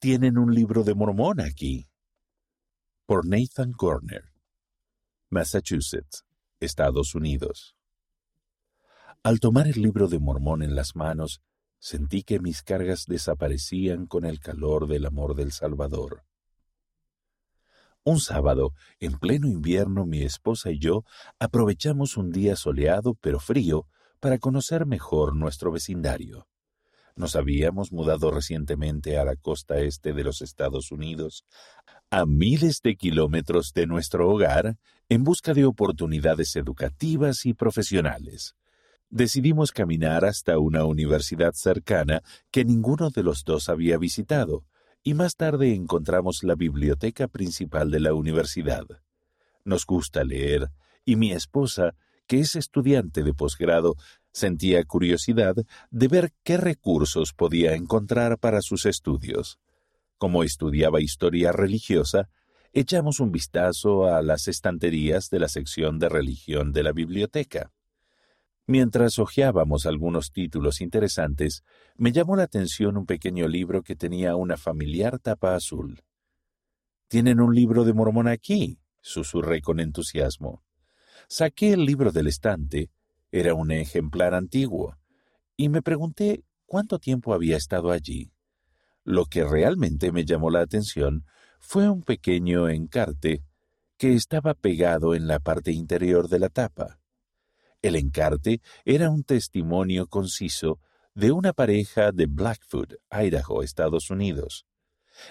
Tienen un libro de Mormón aquí. Por Nathan Corner, Massachusetts, Estados Unidos. Al tomar el libro de Mormón en las manos, sentí que mis cargas desaparecían con el calor del amor del Salvador. Un sábado, en pleno invierno, mi esposa y yo aprovechamos un día soleado pero frío para conocer mejor nuestro vecindario. Nos habíamos mudado recientemente a la costa este de los Estados Unidos, a miles de kilómetros de nuestro hogar, en busca de oportunidades educativas y profesionales. Decidimos caminar hasta una universidad cercana que ninguno de los dos había visitado, y más tarde encontramos la biblioteca principal de la universidad. Nos gusta leer, y mi esposa, que es estudiante de posgrado, Sentía curiosidad de ver qué recursos podía encontrar para sus estudios. Como estudiaba historia religiosa, echamos un vistazo a las estanterías de la sección de religión de la biblioteca. Mientras hojeábamos algunos títulos interesantes, me llamó la atención un pequeño libro que tenía una familiar tapa azul. ¿Tienen un libro de Mormón aquí? susurré con entusiasmo. Saqué el libro del estante era un ejemplar antiguo, y me pregunté cuánto tiempo había estado allí. Lo que realmente me llamó la atención fue un pequeño encarte que estaba pegado en la parte interior de la tapa. El encarte era un testimonio conciso de una pareja de Blackfoot, Idaho, Estados Unidos.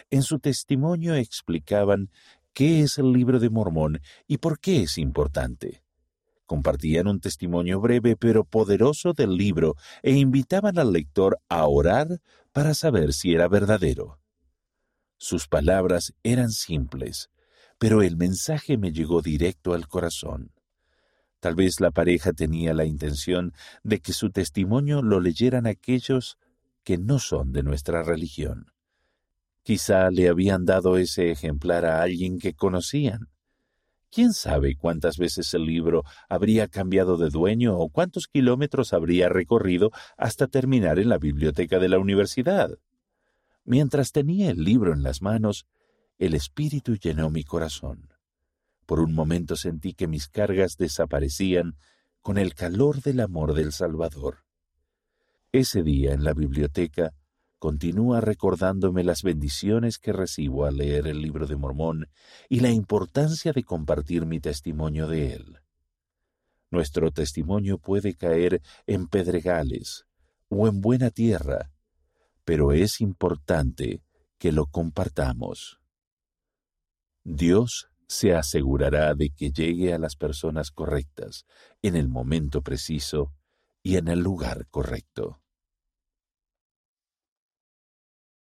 En su testimonio explicaban qué es el libro de Mormón y por qué es importante. Compartían un testimonio breve pero poderoso del libro e invitaban al lector a orar para saber si era verdadero. Sus palabras eran simples, pero el mensaje me llegó directo al corazón. Tal vez la pareja tenía la intención de que su testimonio lo leyeran aquellos que no son de nuestra religión. Quizá le habían dado ese ejemplar a alguien que conocían. ¿Quién sabe cuántas veces el libro habría cambiado de dueño o cuántos kilómetros habría recorrido hasta terminar en la biblioteca de la universidad? Mientras tenía el libro en las manos, el espíritu llenó mi corazón. Por un momento sentí que mis cargas desaparecían con el calor del amor del Salvador. Ese día en la biblioteca continúa recordándome las bendiciones que recibo al leer el libro de Mormón y la importancia de compartir mi testimonio de él. Nuestro testimonio puede caer en pedregales o en buena tierra, pero es importante que lo compartamos. Dios se asegurará de que llegue a las personas correctas, en el momento preciso y en el lugar correcto.